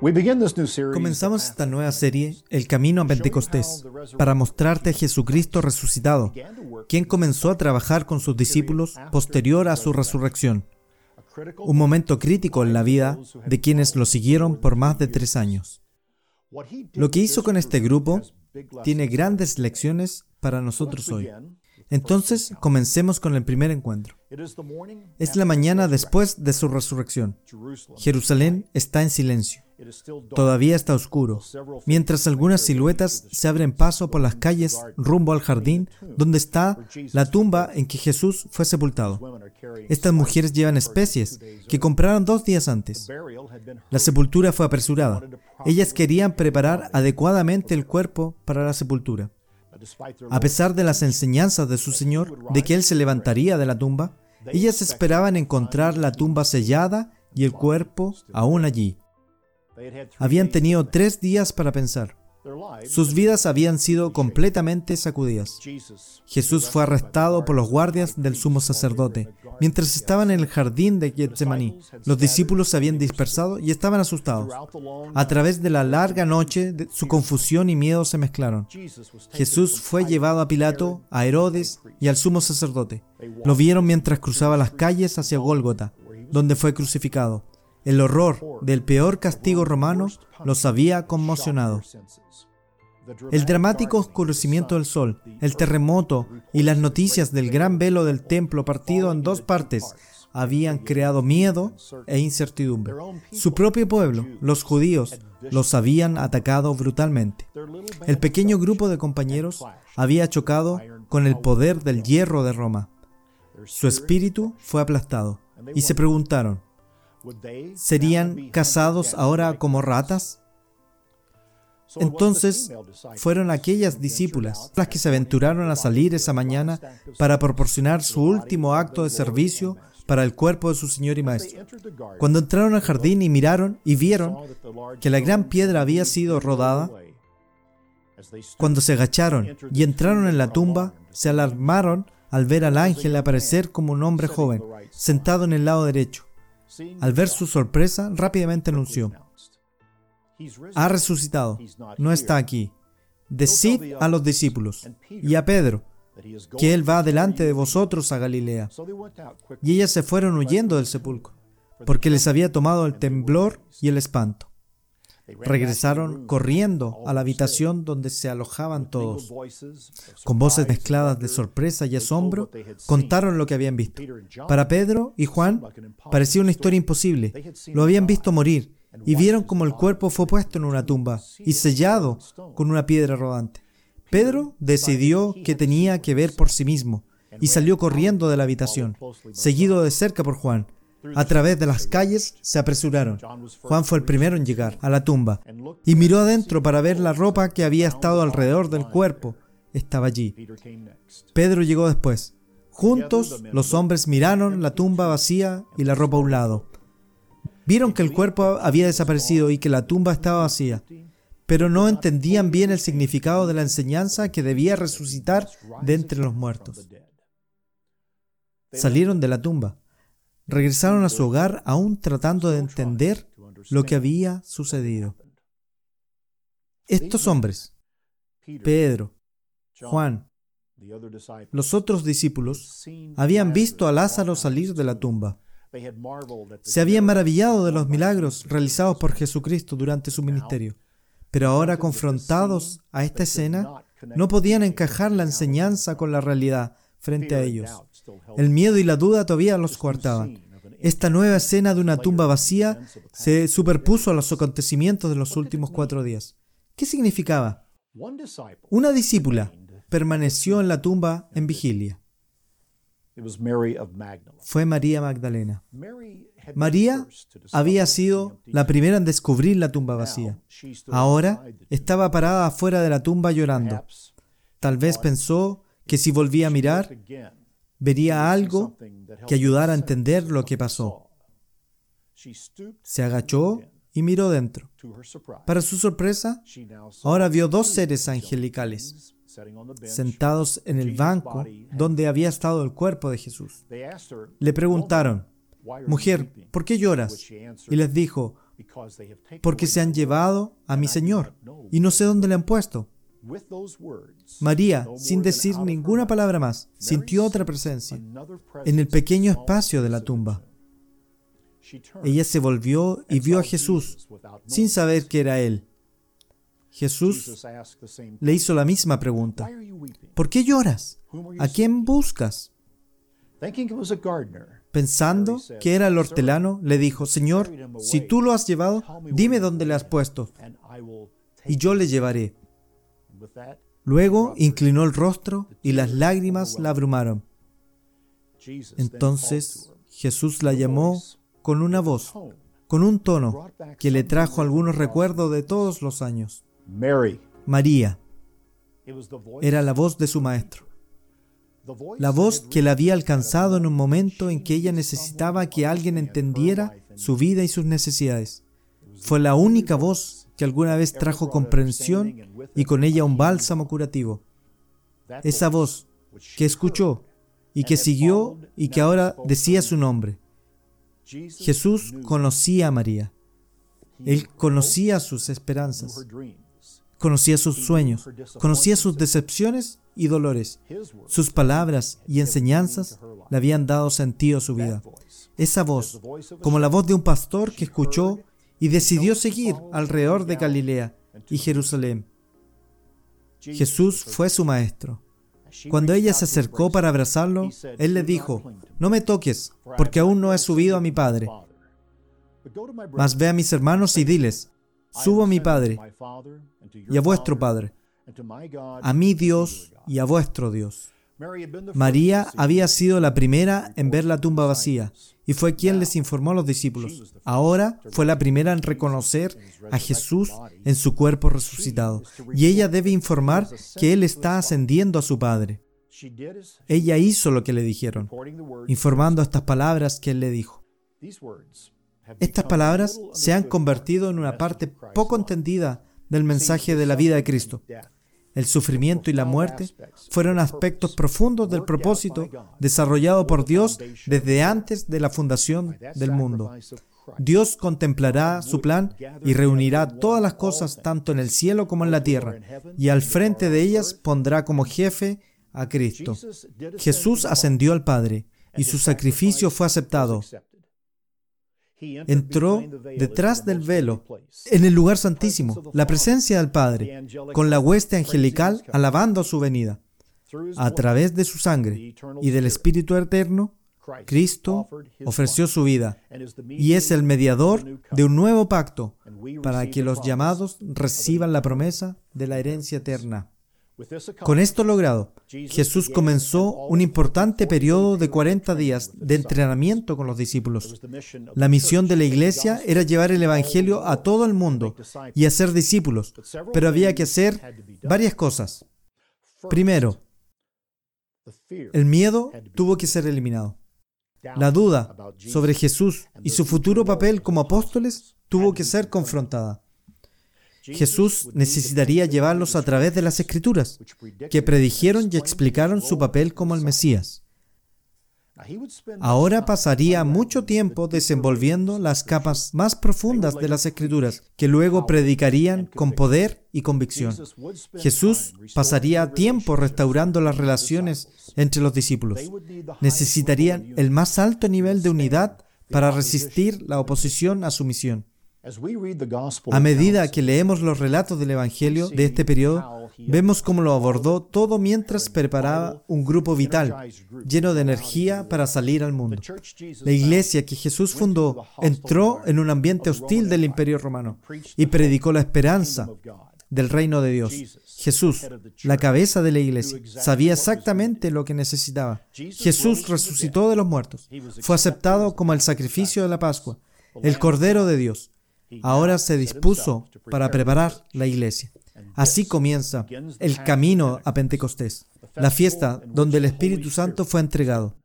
Comenzamos esta nueva serie, El Camino a Pentecostés, para mostrarte a Jesucristo resucitado, quien comenzó a trabajar con sus discípulos posterior a su resurrección. Un momento crítico en la vida de quienes lo siguieron por más de tres años. Lo que hizo con este grupo tiene grandes lecciones para nosotros hoy. Entonces, comencemos con el primer encuentro. Es la mañana después de su resurrección. Jerusalén está en silencio. Todavía está oscuro, mientras algunas siluetas se abren paso por las calles rumbo al jardín donde está la tumba en que Jesús fue sepultado. Estas mujeres llevan especies que compraron dos días antes. La sepultura fue apresurada. Ellas querían preparar adecuadamente el cuerpo para la sepultura. A pesar de las enseñanzas de su Señor de que Él se levantaría de la tumba, ellas esperaban encontrar la tumba sellada y el cuerpo aún allí. Habían tenido tres días para pensar. Sus vidas habían sido completamente sacudidas. Jesús fue arrestado por los guardias del sumo sacerdote. Mientras estaban en el jardín de Getsemaní, los discípulos se habían dispersado y estaban asustados. A través de la larga noche, su confusión y miedo se mezclaron. Jesús fue llevado a Pilato, a Herodes y al sumo sacerdote. Lo vieron mientras cruzaba las calles hacia Gólgota, donde fue crucificado. El horror del peor castigo romano los había conmocionado. El dramático oscurecimiento del sol, el terremoto y las noticias del gran velo del templo partido en dos partes habían creado miedo e incertidumbre. Su propio pueblo, los judíos, los habían atacado brutalmente. El pequeño grupo de compañeros había chocado con el poder del hierro de Roma. Su espíritu fue aplastado y se preguntaron, ¿serían cazados ahora como ratas? Entonces fueron aquellas discípulas las que se aventuraron a salir esa mañana para proporcionar su último acto de servicio para el cuerpo de su Señor y Maestro. Cuando entraron al jardín y miraron y vieron que la gran piedra había sido rodada, cuando se agacharon y entraron en la tumba, se alarmaron al ver al ángel aparecer como un hombre joven, sentado en el lado derecho. Al ver su sorpresa, rápidamente anunció, ha resucitado, no está aquí. Decid a los discípulos y a Pedro que Él va delante de vosotros a Galilea. Y ellas se fueron huyendo del sepulcro, porque les había tomado el temblor y el espanto. Regresaron corriendo a la habitación donde se alojaban todos. Con voces mezcladas de sorpresa y asombro, contaron lo que habían visto. Para Pedro y Juan parecía una historia imposible. Lo habían visto morir y vieron como el cuerpo fue puesto en una tumba y sellado con una piedra rodante. Pedro decidió que tenía que ver por sí mismo y salió corriendo de la habitación, seguido de cerca por Juan. A través de las calles se apresuraron. Juan fue el primero en llegar a la tumba y miró adentro para ver la ropa que había estado alrededor del cuerpo. Estaba allí. Pedro llegó después. Juntos los hombres miraron la tumba vacía y la ropa a un lado. Vieron que el cuerpo había desaparecido y que la tumba estaba vacía, pero no entendían bien el significado de la enseñanza que debía resucitar de entre los muertos. Salieron de la tumba, regresaron a su hogar aún tratando de entender lo que había sucedido. Estos hombres, Pedro, Juan, los otros discípulos, habían visto a Lázaro salir de la tumba se habían maravillado de los milagros realizados por Jesucristo durante su ministerio, pero ahora confrontados a esta escena, no podían encajar la enseñanza con la realidad frente a ellos. El miedo y la duda todavía los coartaban. Esta nueva escena de una tumba vacía se superpuso a los acontecimientos de los últimos cuatro días. ¿Qué significaba? Una discípula permaneció en la tumba en vigilia. Fue María Magdalena. María había sido la primera en descubrir la tumba vacía. Ahora estaba parada afuera de la tumba llorando. Tal vez pensó que si volvía a mirar, vería algo que ayudara a entender lo que pasó. Se agachó y miró dentro. Para su sorpresa, ahora vio dos seres angelicales sentados en el banco donde había estado el cuerpo de Jesús. Le preguntaron, Mujer, ¿por qué lloras? Y les dijo, porque se han llevado a mi Señor y no sé dónde le han puesto. María, sin decir ninguna palabra más, sintió otra presencia en el pequeño espacio de la tumba. Ella se volvió y vio a Jesús sin saber que era Él. Jesús le hizo la misma pregunta. ¿Por qué lloras? ¿A quién buscas? Pensando que era el hortelano, le dijo, Señor, si tú lo has llevado, dime dónde le has puesto, y yo le llevaré. Luego inclinó el rostro y las lágrimas la abrumaron. Entonces Jesús la llamó con una voz, con un tono que le trajo algunos recuerdos de todos los años. María. Era la voz de su maestro. La voz que la había alcanzado en un momento en que ella necesitaba que alguien entendiera su vida y sus necesidades. Fue la única voz que alguna vez trajo comprensión y con ella un bálsamo curativo. Esa voz que escuchó y que siguió y que ahora decía su nombre. Jesús conocía a María. Él conocía sus esperanzas, conocía sus sueños, conocía sus decepciones y dolores. Sus palabras y enseñanzas le habían dado sentido a su vida. Esa voz, como la voz de un pastor que escuchó y decidió seguir alrededor de Galilea y Jerusalén. Jesús fue su maestro. Cuando ella se acercó para abrazarlo, él le dijo, no me toques, porque aún no he subido a mi Padre. Mas ve a mis hermanos y diles, subo a mi Padre y a vuestro Padre, a mi Dios y a vuestro Dios. María había sido la primera en ver la tumba vacía y fue quien les informó a los discípulos. Ahora fue la primera en reconocer a Jesús en su cuerpo resucitado y ella debe informar que Él está ascendiendo a su Padre. Ella hizo lo que le dijeron, informando estas palabras que Él le dijo. Estas palabras se han convertido en una parte poco entendida del mensaje de la vida de Cristo. El sufrimiento y la muerte fueron aspectos profundos del propósito desarrollado por Dios desde antes de la fundación del mundo. Dios contemplará su plan y reunirá todas las cosas tanto en el cielo como en la tierra, y al frente de ellas pondrá como jefe a Cristo. Jesús ascendió al Padre, y su sacrificio fue aceptado entró detrás del velo, en el lugar santísimo, la presencia del Padre, con la hueste angelical alabando su venida. A través de su sangre y del Espíritu Eterno, Cristo ofreció su vida y es el mediador de un nuevo pacto para que los llamados reciban la promesa de la herencia eterna. Con esto logrado, Jesús comenzó un importante periodo de 40 días de entrenamiento con los discípulos. La misión de la iglesia era llevar el Evangelio a todo el mundo y hacer discípulos, pero había que hacer varias cosas. Primero, el miedo tuvo que ser eliminado. La duda sobre Jesús y su futuro papel como apóstoles tuvo que ser confrontada. Jesús necesitaría llevarlos a través de las escrituras, que predijeron y explicaron su papel como el Mesías. Ahora pasaría mucho tiempo desenvolviendo las capas más profundas de las escrituras, que luego predicarían con poder y convicción. Jesús pasaría tiempo restaurando las relaciones entre los discípulos. Necesitarían el más alto nivel de unidad para resistir la oposición a su misión. A medida que leemos los relatos del Evangelio de este periodo, vemos cómo lo abordó todo mientras preparaba un grupo vital, lleno de energía para salir al mundo. La iglesia que Jesús fundó entró en un ambiente hostil del imperio romano y predicó la esperanza del reino de Dios. Jesús, la cabeza de la iglesia, sabía exactamente lo que necesitaba. Jesús resucitó de los muertos. Fue aceptado como el sacrificio de la Pascua, el Cordero de Dios ahora se dispuso para preparar la iglesia. Así comienza el camino a Pentecostés, la fiesta donde el Espíritu Santo fue entregado.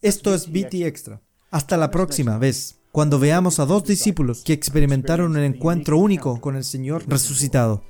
Esto es BT Extra. Hasta la próxima vez, cuando veamos a dos discípulos que experimentaron un encuentro único con el Señor resucitado.